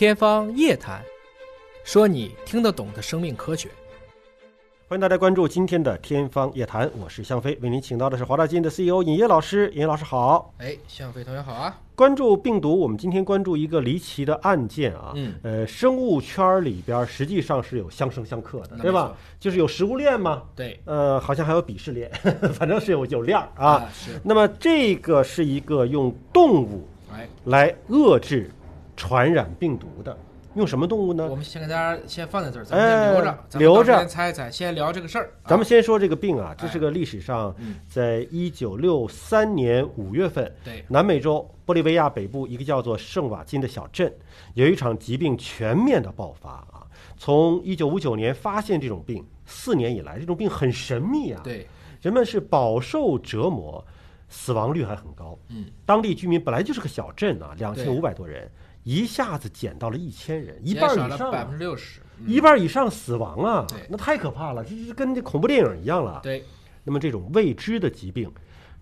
天方夜谭，说你听得懂的生命科学。欢迎大家关注今天的《天方夜谭》，我是向飞，为您请到的是华大基因的 CEO 尹烨老师。尹烨老师好，哎，向飞同学好啊！关注病毒，我们今天关注一个离奇的案件啊。嗯，呃，生物圈里边实际上是有相生相克的，对吧？就是有食物链嘛，对呃，好像还有鄙视链，反正是有有链儿啊。是，那么这个是一个用动物哎，来遏制传染病毒的，用什么动物呢我？们先给大家先放在这儿，咱们留着，留着到时间猜一猜，先聊这个事儿。啊咱们先说这个病啊，这哎是个历史上嗯，在一九六三年五月份，对南美洲玻利维亚北部一个叫做圣瓦金的小镇，有一场疾病全面的爆发啊。从一九五九年发现这种病，四年以来，这种病很神秘啊，对，人们是饱受折磨，死亡率还很高。嗯，当地居民本来就是个小镇啊，两千五百多人，一下子减到了一千人，一半以上百分之六十。嗯一半以上死亡啊对，那太可怕了，这是跟这恐怖电影一样了。对，那么这种未知的疾病，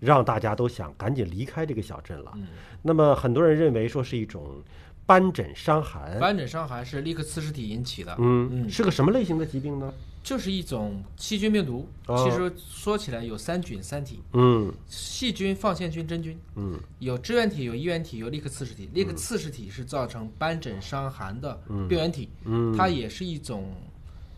让大家都想赶紧离开这个小镇了。嗯，那么很多人认为说是一种斑疹伤寒，斑疹伤寒是立克刺实体引起的，嗯，嗯是个什么类型的疾病呢？就是一种细菌病毒。哦其实说起来有三菌三体，嗯细菌、放线菌、真菌。嗯有支原体，有衣原体，有立克刺实体。立克刺实体是造成斑疹伤寒的病原体，嗯，它也是一种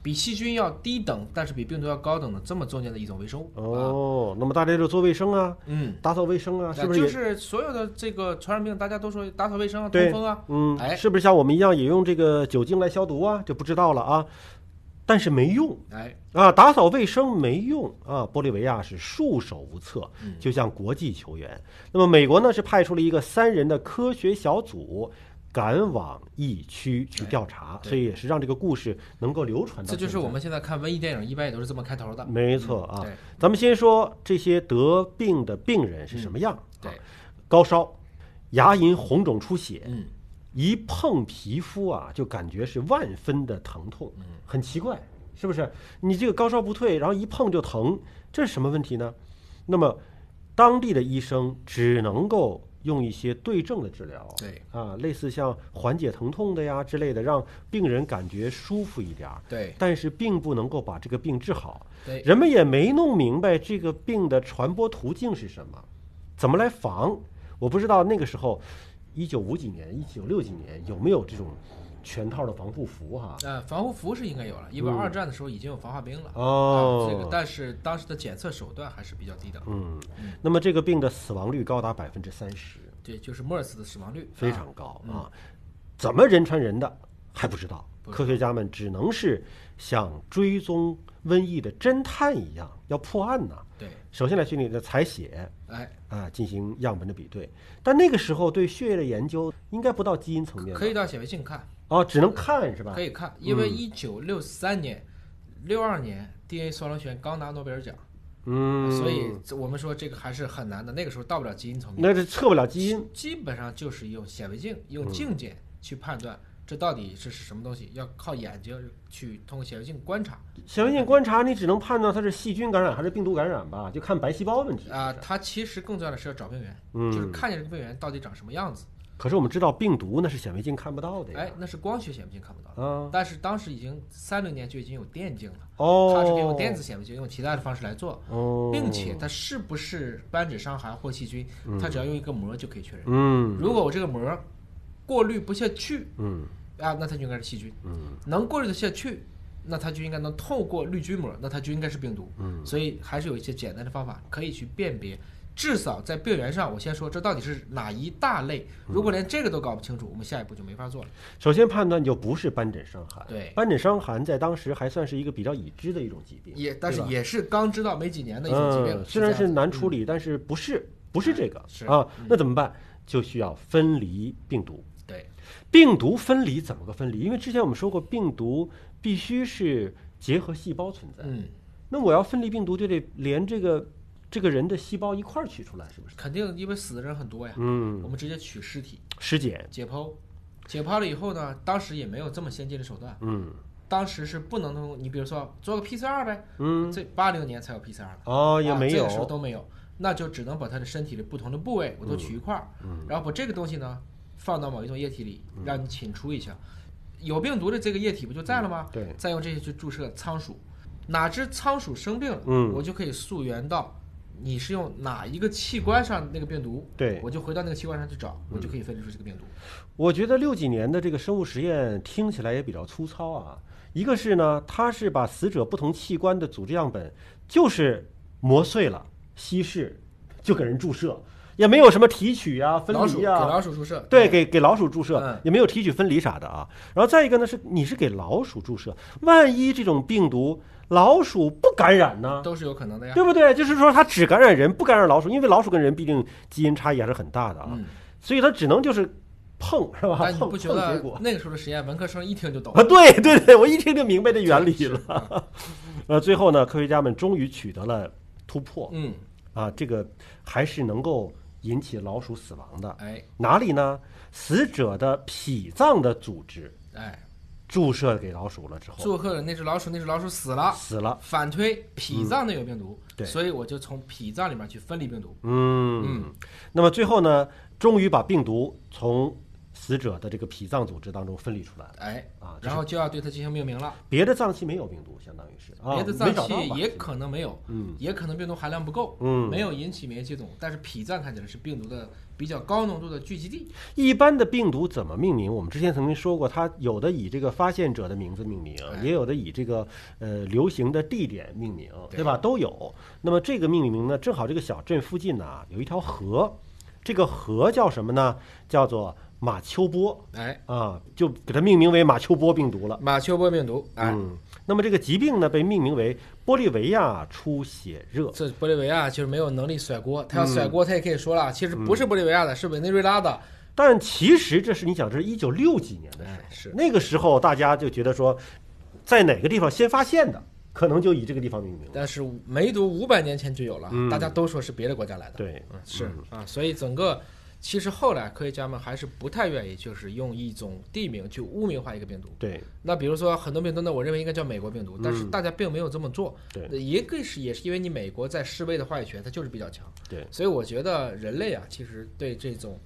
比细菌要低等，但是比病毒要高等的这么中间的一种微生物。啊，哦，那么大家就做卫生啊，嗯，打扫卫生啊，是不是就？是所有的这个传染病，大家都说打扫卫生啊、通风啊，嗯，哎是不是像我们一样也用这个酒精来消毒啊？就不知道了啊，但是没用。哎，啊，打扫卫生没用啊！玻利维亚是束手无策，嗯就像国际球员。那么美国呢是派出了一个三人的科学小组，赶往疫区去调查，对所以也是让这个故事能够流传到这就是我们现在看文艺电影一般也都是这么开头的。没错啊。对咱们先说这些得病的病人是什么样？对啊，高烧、牙龈红肿出血，嗯，一碰皮肤啊，就感觉是万分的疼痛，嗯很奇怪，是不是？你这个高烧不退，然后一碰就疼，这是什么问题呢？那么，当地的医生只能够用一些对症的治疗，对啊，类似像缓解疼痛的呀之类的，让病人感觉舒服一点儿，对但是并不能够把这个病治好。对，人们也没弄明白这个病的传播途径是什么，怎么来防？我不知道那个时候，一九五几年、一九六几年有没有这种全套的防护服哈？呃，防护服是应该有了，因为嗯二战的时候已经有防化兵了。哦啊，这个但是当时的检测手段还是比较低的。嗯，那么这个病的死亡率高达百分之三十，对，就是莫尔斯的死亡率啊非常高啊！怎么人传人的还不知道，知道科学家们只能是像追踪瘟疫的侦探一样，要破案呐。对，首先来去你的采血，哎，啊，进行样本的比对。但那个时候对血液的研究应该不到基因层面，可以到显微镜看，哦，只能看是吧？可以看，因为嗯一九六三年、六二年 DNA 双螺旋刚拿诺贝尔奖，嗯，所以我们说这个还是很难的。那个时候到不了基因层面，那是测不了基因。基本上就是用显微镜、用嗯镜检去判断这到底是是什么东西，要靠眼睛去通过显微镜观察显微镜观察，你只能判断它是细菌感染还是病毒感染吧，就看白细胞问题啊。它其实更重要的是要找病原，嗯，就是看见这个病原到底长什么样子。可是我们知道病毒那是显微镜看不到的呀。哎，那是光学显微镜看不到的。嗯，但是当时已经三零年就已经有电镜了，哦，它是可以用电子显微镜，用其他的方式来做，哦，并且它是不是斑疹伤寒或细菌，它只要用一个膜就可以确认。嗯如果我这个膜过滤不下去嗯啊，那它就应该是细菌；嗯能过滤得下去，那它就应该能透过滤菌膜，那它就应该是病毒。嗯，所以还是有一些简单的方法可以去辨别。至少在病源上，我先说这到底是哪一大类。如果连这个都搞不清楚，我们下一步就没法做了。首先判断就不是斑疹伤寒。对斑疹伤寒在当时还算是一个比较已知的一种疾病，也，但是也是刚知道没几年的一种疾病。嗯，虽然是难处理，但是不是不是这个啊嗯？那怎么办？就需要分离病毒。对，病毒分离怎么个分离？因为之前我们说过，病毒必须是结合细胞存在。嗯，那我要分离病毒，就得连这个这个人的细胞一块儿取出来，是不是？肯定因为死的人很多呀，嗯。我嗯，们直接取尸体。尸检。解剖，解剖了以后呢，当时也没有这么先进的手段，嗯。当时是不能通，你比如说做个 PCR 呗，嗯，这八零年才有 PCR 的。哦，也没有这个时候。都没有，那就只能把他的身体的不同的部位我都取一块儿，嗯。然后把这个东西呢放到某一种液体里，嗯。让你侵出一下，有病毒的这个液体不就在了吗？对，再用这些去注射仓鼠，哪只仓鼠生病了，嗯。我就可以溯源到你是用哪一个器官上那个病毒，对我就回到那个器官上去找，我就可以分离出这个病毒。我觉得六几年的这个生物实验听起来也比较粗糙啊。一个是呢，它是把死者不同器官的组织样本就是磨碎了、稀释，就给人注射，也没有什么提取啊、分离啊给。老鼠注射，对，给给老鼠注射嗯，也没有提取分离啥的啊。然后再一个呢，是你是给老鼠注射，万一这种病毒老鼠不感染呢？都是有可能的呀。对不对？就是说它只感染人，不感染老鼠，因为老鼠跟人毕竟基因差异还是很大的啊，嗯，所以它只能就是碰，是吧？但你碰不觉得碰结果。那个时候的实验，文科生一听就懂啊，？对对对，我一听就明白这原理是了。啊 呃，最后呢，科学家们终于取得了突破嗯，啊，这个还是能够引起老鼠死亡的。哎哪里呢？死者的脾脏的组织哎，注射给老鼠了之后，注射了那只老鼠，那只老鼠死了。死了。反推脾脏内有病毒，对所以我就从脾脏里面去分离病毒。嗯嗯，那么最后呢，终于把病毒从死者的这个脾脏组织当中分离出来了哎，啊。然后就要对它进行命名了。别的脏器没有病毒，相当于是啊，别的脏器也可能没有，嗯也可能病毒含量不够，嗯没有引起免疫系统。但是脾脏看起来是病毒的比较高浓度的聚集地。一般的病毒怎么命名？我们之前曾经说过，它有的以这个发现者的名字命名，哎也有的以这个呃流行的地点命名，对对吧？都有。那么这个命名呢，正好这个小镇附近呢有一条河，这个河叫什么呢？叫做马丘波。哎，啊，就给它命名为马丘波病毒了。马丘波病毒，哎，嗯，那么这个疾病呢，被命名为玻利维亚出血热。这玻利维亚就是没有能力甩锅，他要嗯。甩锅，他也可以说了，其实不是玻利维亚的，是委内瑞拉的。但其实这是你想，这是一九六几年的事，哎是。那个时候大家就觉得说，在哪个地方先发现的，可能就以这个地方命名。但是梅毒五百年前就有了，嗯。大家都说是别的国家来的。对，嗯，是啊，所以整个其实后来科学家们还是不太愿意，就是用一种地名去污名化一个病毒。对，那比如说很多病毒呢，我认为应该叫美国病毒，但是大家并没有这么做。对呃一个是也是因为你美国在世卫的话语权它就是比较强。对，所以我觉得人类啊，其实对这种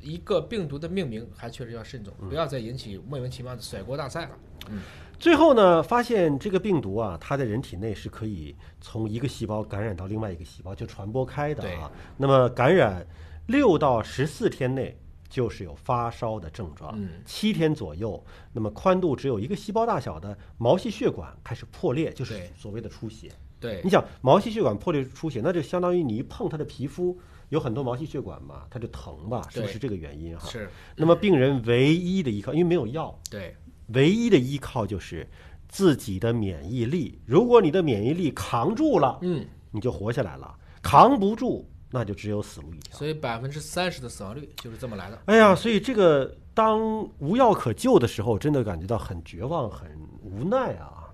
一个病毒的命名还确实要慎重，不要再引起莫名其妙的甩锅大赛了。嗯最后呢，发现这个病毒啊，它在人体内是可以从一个细胞感染到另外一个细胞，就传播开的啊。那么感染六到十四天内。就是有发烧的症状，嗯七天左右，那么宽度只有一个细胞大小的毛细血管开始破裂，就是所谓的出血。对你，想毛细血管破裂出血，那就相当于你一碰它的皮肤，有很多毛细血管嘛，它就疼吧？是不是这个原因哈？是，那么病人唯一的依靠，因为没有药，对，唯一的依靠就是自己的免疫力。如果你的免疫力扛住了，嗯，你就活下来了；扛不住，那就只有死路一条。所以百分之三十的死亡率就是这么来的。哎呀，所以这个当无药可救的时候，真的感觉到很绝望、很无奈啊。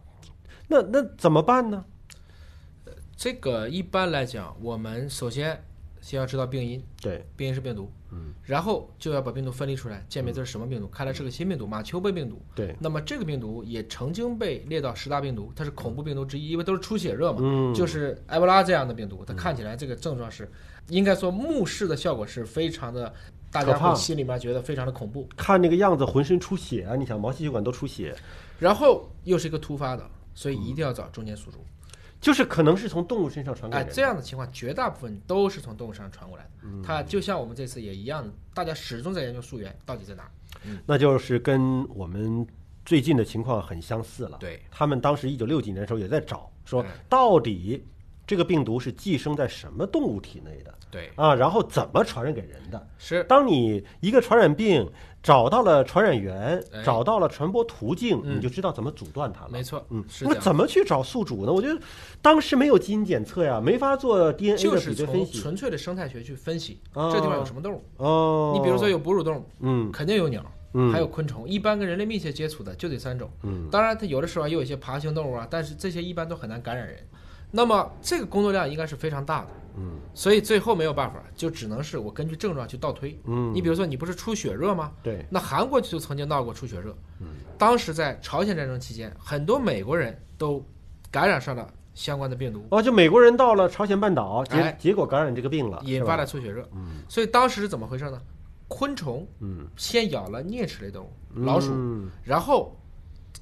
那那怎么办呢？这个一般来讲，我们首先先要知道病因，对，病因是病毒，嗯，然后就要把病毒分离出来，鉴别这是什么病毒，看来是个新病毒，马丘贝病毒。对，那么这个病毒也曾经被列到十大病毒，它是恐怖病毒之一，因为都是出血热嘛，嗯。就是埃博拉这样的病毒，它看起来这个症状是，应该说目视的效果是非常的，大家会心里面觉得非常的恐怖，看那个样子，浑身出血啊！你想，毛细血管都出血，然后又是一个突发的，所以一定要找中间宿主。就是可能是从动物身上传给哎，人的。这样的情况绝大部分都是从动物身上传过来的。嗯它就像我们这次也一样的，大家始终在研究溯源到底在哪儿。那就是跟我们最近的情况很相似了。对，他们当时一九六几年的时候也在找，说嗯到底这个病毒是寄生在什么动物体内的对，啊？然后怎么传染给人的？是当你一个传染病找到了传染源，哎找到了传播途径，嗯你就知道怎么阻断它了。没错，嗯，是这样。那怎么去找宿主呢？我觉得当时没有基因检测呀，没法做 DNA 的就是从比对分析。纯粹的生态学去分析哦这地方有什么动物。哦，你比如说有哺乳动物，嗯肯定有鸟，嗯，还有昆虫。一般跟人类密切接触的就这三种。嗯当然，它有的时候也有一些爬行动物啊，但是这些一般都很难感染人。那么这个工作量应该是非常大的。嗯所以最后没有办法，就只能是我根据症状去倒推。嗯，你比如说，你不是出血热吗？对，那韩国就曾经闹过出血热，嗯当时在朝鲜战争期间，很多美国人都感染上了相关的病毒，哦，就美国人到了朝鲜半岛，结哎结果感染这个病了，引发了出血热。嗯所以当时是怎么回事呢？昆虫嗯，先咬了啮齿类动物，老鼠，嗯然后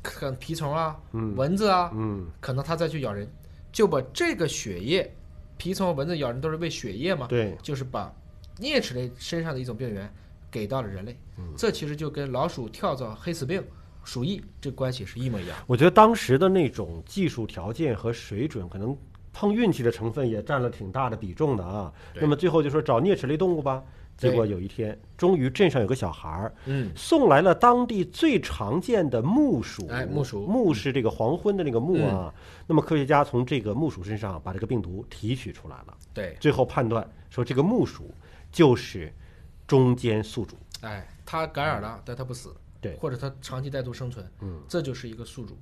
可能蜱虫啊、嗯蚊子啊，嗯可能它再去咬人，就把这个血液，蜱虫和蚊子咬人都是喂血液嘛，对，就是把啮齿类身上的一种病原给到了人类，嗯这其实就跟老鼠跳蚤、黑死病、鼠疫这关系是一模一样。我觉得当时的那种技术条件和水准，可能碰运气的成分也占了挺大的比重的啊。那么最后就说找啮齿类动物吧。结果有一天，终于镇上有个小孩儿嗯，送来了当地最常见的木鼠。哎木鼠木是这个黄昏的那个木啊。那么科学家从这个木鼠身上把这个病毒提取出来了，对，最后判断说这个木鼠就是中间宿主。哎，它感染了，但它不死，对。或者它长期带毒生存，嗯，这就是一个宿主。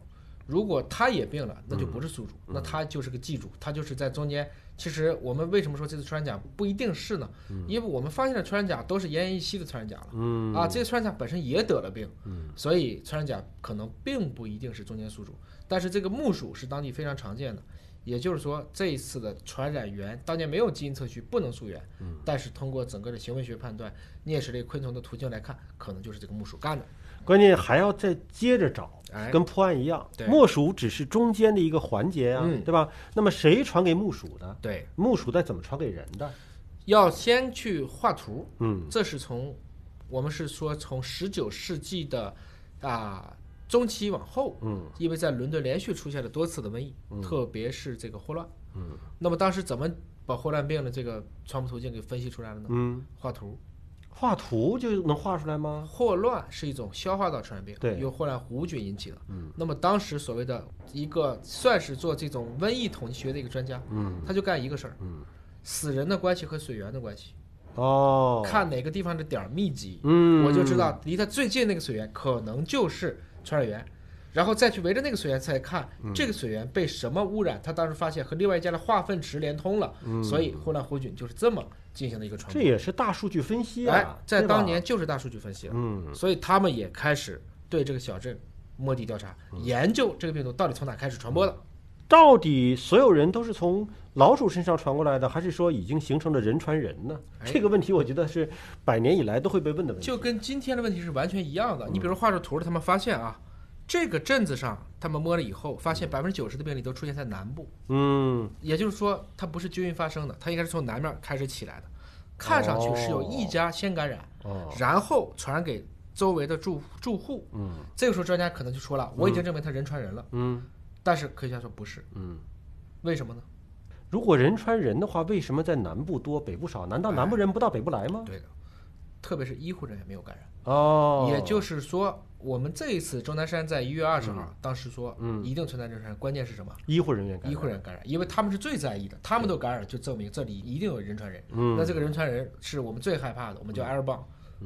如果他也病了，那就不是宿主，那他就是个寄主，他就是在中间。其实我们为什么说这次穿山甲不一定是呢？因为我们发现的穿山甲都是奄奄一息的穿山甲了。嗯啊，这些穿山甲本身也得了病，嗯所以穿山甲可能并不一定是中间宿主，但是这个木鼠是当地非常常见的，也就是说这一次的传染源当年没有基因测序，不能溯源，嗯但是通过整个的行为学判断，啮齿类昆虫的途径来看，可能就是这个木鼠干的。关键还要再接着找，哎，跟破案一样，对木鼠只是中间的一个环节啊，嗯对吧？那么谁传给木鼠的？对，木鼠再怎么传给人的？要先去画图，嗯这是从我们是说从十九世纪的啊中期往后，嗯因为在伦敦连续出现了多次的瘟疫，特别是这个霍乱。嗯那么当时怎么把霍乱病的这个传播途径给分析出来了呢？嗯，画图。画图就能画出来吗？霍乱是一种消化道传染病，对。由霍乱弧菌引起的。嗯。那么当时所谓的一个算是做这种瘟疫统计学的一个专家，嗯。他就干一个事儿：嗯。死人的关系和水源的关系，哦，看哪个地方的点儿密集，嗯，我就知道离它最近那个水源可能就是传染源，然后再去围着那个水源再看嗯。这个水源被什么污染。他当时发现和另外一家的化粪池连通了，嗯。所以霍乱弧菌就是这么进行的一个传播。这也是大数据分析哎在当年就是大数据分析了，嗯所以他们也开始对这个小镇摸底调查，嗯研究这个病毒到底从哪开始传播的。到底所有人都是从老鼠身上传过来的，还是说已经形成了人传人呢？哎这个问题我觉得是百年以来都会被问的问题。就跟今天的问题是完全一样的。嗯你比如画着图了，他们发现啊，这个镇子上他们摸了以后，发现百分之九十的病例都出现在南部。嗯也就是说，它不是均匀发生的，它应该是从南面开始起来的。看上去是有一家先感染，哦然后传染给周围的住住户。嗯这个时候专家可能就说了，我已经证明它人传人了。嗯但是科学家说不是，嗯。为什么呢？如果人传人的话，为什么在南部多，北部少？难道南部人不到北部来吗？对的，特别是医护人员没有感染。哦，也就是说，我们这一次钟南山在一月二十号，当时说，嗯。一定存在人传人，关键是什么？医护人员感染。医护人员感染，因为他们是最在意的，他们都感染，就证明这里一定有人传人。嗯。那这个人传人是我们最害怕的，我们叫 airborne，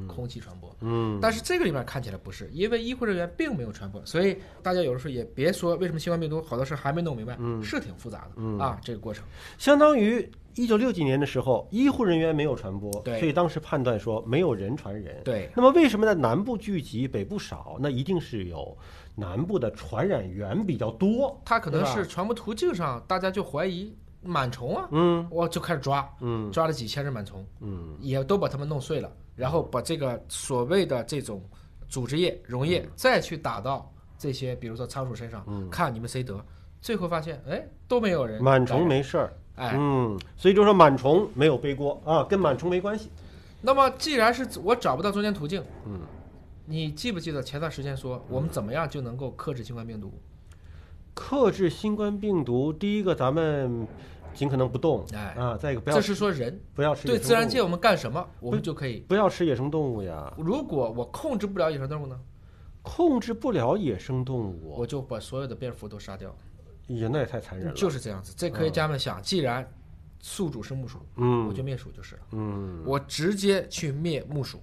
空气传播。嗯但是这个里面看起来不是，因为医护人员并没有传播，所以大家有的时候也别说为什么新冠病毒好多事儿还没弄明白，嗯是挺复杂的、嗯啊，这个过程。相当于一九六几年的时候，医护人员没有传播，对所以当时判断说没有人传人。对，那么为什么在南部聚集，北部少？那一定是有南部的传染源比较多。它可能是传播途径上，大家就怀疑螨虫啊，嗯。我就开始抓，嗯。抓了几千只螨虫，嗯。也都把它们弄碎了，然后把这个所谓的这种组织液、溶液再去打到这些，比如说仓鼠身上，看你们谁得，最后发现，哎，都没有人螨虫，没事儿。哎，嗯，所以就说螨虫没有背锅啊，跟螨虫没关系。那么既然是我找不到中间途径，嗯，你记不记得前段时间说我们怎么样就能够克制新冠病毒？克制新冠病毒，第一个咱们尽可能不动，哎啊，再一个不要这是说人不要吃对自然界我们干什么，我们就可以。不要吃野生动物呀，如果我控制不了野生动物呢，控制不了野生动物，我就把所有的蝙蝠都杀掉。也那也太残忍了。就是这样子。这科学家们想，既然宿主是木鼠，嗯我就灭鼠就是了。嗯我直接去灭木鼠。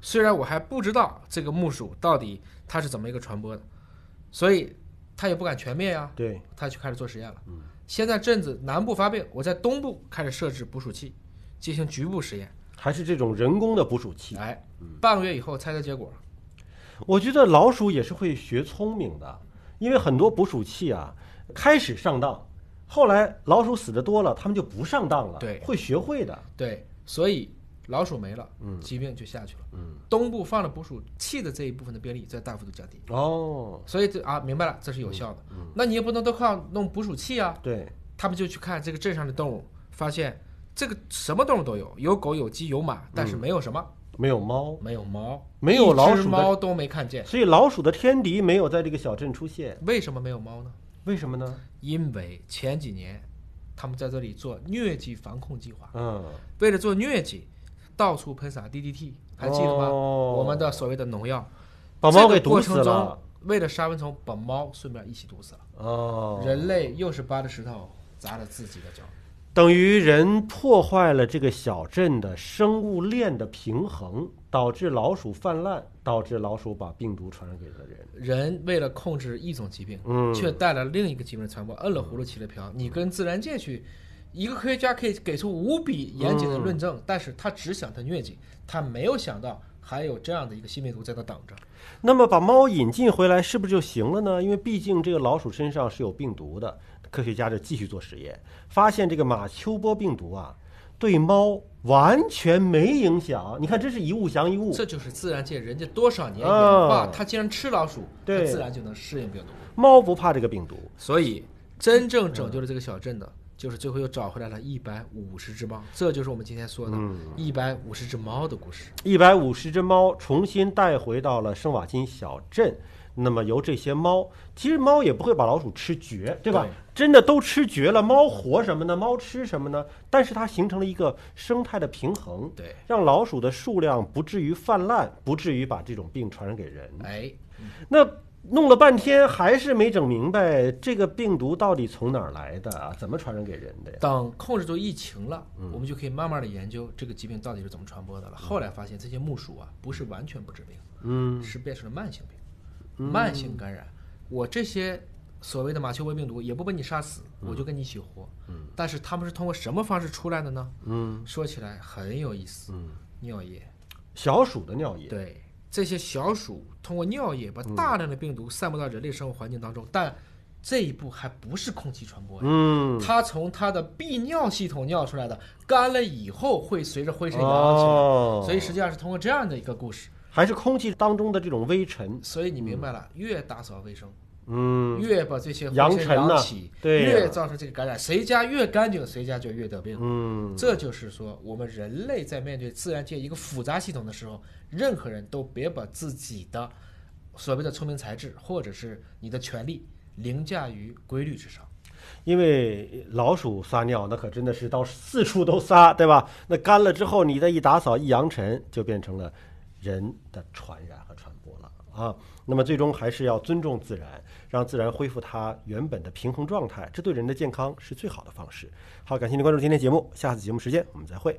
虽然我还不知道这个木鼠到底它是怎么一个传播的，所以他也不敢全灭呀。对，他就开始做实验了。现在镇子南部发病，我在东部开始设置捕鼠器，进行局部实验。还是这种人工的捕鼠器。哎，半个月以后猜猜结果。我觉得老鼠也是会学聪明的，因为很多捕鼠器啊，开始上当，后来老鼠死的多了，它们就不上当了，对会学会的。对，所以老鼠没了，嗯疾病就下去了。嗯，东部放了捕鼠器的这一部分的病例在大幅度降低，哦，所以这啊明白了，这是有效的。嗯那你也不能都靠弄捕鼠器啊，对，他们就去看这个镇上的动物，发现这个什么动物都有，有狗有鸡有马，但是没有什么，没有猫，没有猫，没有老鼠猫都没看见。所以老鼠的天敌没有在这个小镇出现，为什么没有猫呢？为什么呢？因为前几年他们在这里做疟疾防控计划，嗯，为了做疟疾，到处喷洒 DDT，还记得吗？哦我们的所谓的农药，把猫给毒死了中。为了杀蚊虫，把猫顺便一起毒死了。哦，人类又是扒着石头砸了自己的脚。等于人破坏了这个小镇的生物链的平衡，导致老鼠泛滥，导致老鼠把病毒传染给了人。人为了控制一种疾病，嗯却带来另一个疾病的传播，摁了葫芦起了瓢。你跟自然界去，一个科学家可以给出无比严谨的论嗯证，但是他只想他疟疾，他没有想到还有这样的一个新病毒在那等着。那么把猫引进回来是不是就行了呢？因为毕竟这个老鼠身上是有病毒的，科学家就继续做实验，发现这个马丘波病毒啊，对猫完全没影响。你看，真是一物降一物。这就是自然界人家多少年演啊化，它既然吃老鼠，它自然就能适应病毒。猫不怕这个病毒。所以，真正拯救了这个小镇的，就是最后又找回来了一百五十只猫。这就是我们今天说的嗯一百五十只猫的故事。一百五十只猫重新带回到了圣瓦金小镇。那么由这些猫，其实猫也不会把老鼠吃绝，对吧？对真的都吃绝了，猫活什么呢？猫吃什么呢？但是它形成了一个生态的平衡，对，让老鼠的数量不至于泛滥，不至于把这种病传染给人。哎，那弄了半天还是没整明白这个病毒到底从哪儿来的啊？怎么传染给人的呀？等控制住疫情了，我们就可以慢慢的研究这个疾病到底是怎么传播的了。后来发现这些木鼠啊，不是完全不治病，嗯是变成了慢性病，慢性感染。我这些所谓的马丘波病毒也不把你杀死，我就跟你一起活。但是他们是通过什么方式出来的呢？嗯说起来很有意思，嗯，尿液。小鼠的尿液，对，这些小鼠通过尿液把大量的病毒散布到人类生活环境当中，但这一步还不是空气传播呀。嗯，它从它的泌尿系统尿出来的，干了以后会随着灰尘扬起来，哦，所以实际上是通过这样的一个故事。还是空气当中的这种微尘，所以你明白了，越打扫卫生，嗯，越把这些灰尘扬尘扬起，对呀越造成这个感染。谁家越干净，谁家就越得病。嗯，这就是说，我们人类在面对自然界一个复杂系统的时候，任何人都别把自己的所谓的聪明才智，或者是你的权利凌驾于规律之上。因为老鼠撒尿，那可真的是到四处都撒，对吧？那干了之后，你再一打扫一扬尘，就变成了人的传染和传播了啊。那么最终还是要尊重自然，让自然恢复它原本的平衡状态，这对人的健康是最好的方式。好，感谢您关注今天节目，下次节目时间我们再会。